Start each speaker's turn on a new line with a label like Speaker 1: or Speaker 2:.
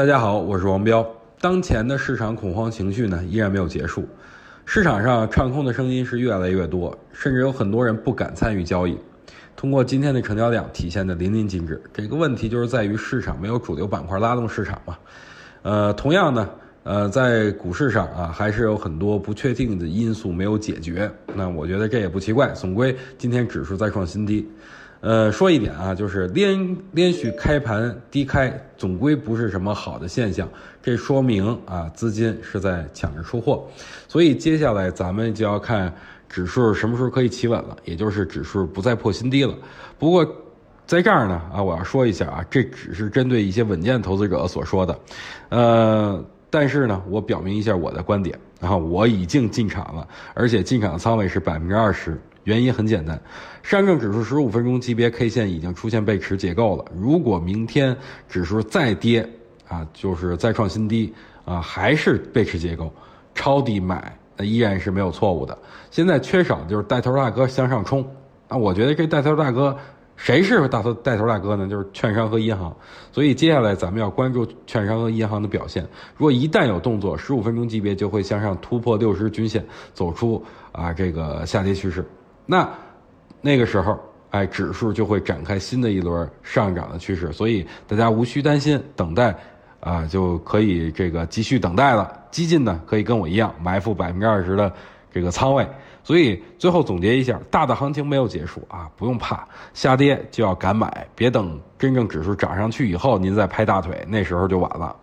Speaker 1: 大家好，我是王彪。当前的市场恐慌情绪呢，依然没有结束，市场上唱空的声音是越来越多，甚至有很多人不敢参与交易。通过今天的成交量体现的淋漓尽致。这个问题就是在于市场没有主流板块拉动市场嘛。呃，同样呢，呃，在股市上啊，还是有很多不确定的因素没有解决。那我觉得这也不奇怪，总归今天指数再创新低。呃，说一点啊，就是连连续开盘低开，总归不是什么好的现象。这说明啊，资金是在抢着出货。所以接下来咱们就要看指数什么时候可以企稳了，也就是指数不再破新低了。不过在这儿呢，啊，我要说一下啊，这只是针对一些稳健投资者所说的。呃，但是呢，我表明一下我的观点，啊我已经进场了，而且进场的仓位是百分之二十。原因很简单，上证指数十五分钟级别 K 线已经出现背驰结构了。如果明天指数再跌，啊，就是再创新低，啊，还是背驰结构，抄底买，那依然是没有错误的。现在缺少的就是带头大哥向上冲，啊，我觉得这带头大哥，谁是大头带头大哥呢？就是券商和银行。所以接下来咱们要关注券商和银行的表现。如果一旦有动作，十五分钟级别就会向上突破六十均线，走出啊这个下跌趋势。那那个时候，哎，指数就会展开新的一轮上涨的趋势，所以大家无需担心，等待啊就可以这个继续等待了。激进呢，可以跟我一样埋伏百分之二十的这个仓位。所以最后总结一下，大的行情没有结束啊，不用怕，下跌就要敢买，别等真正指数涨上去以后您再拍大腿，那时候就晚了。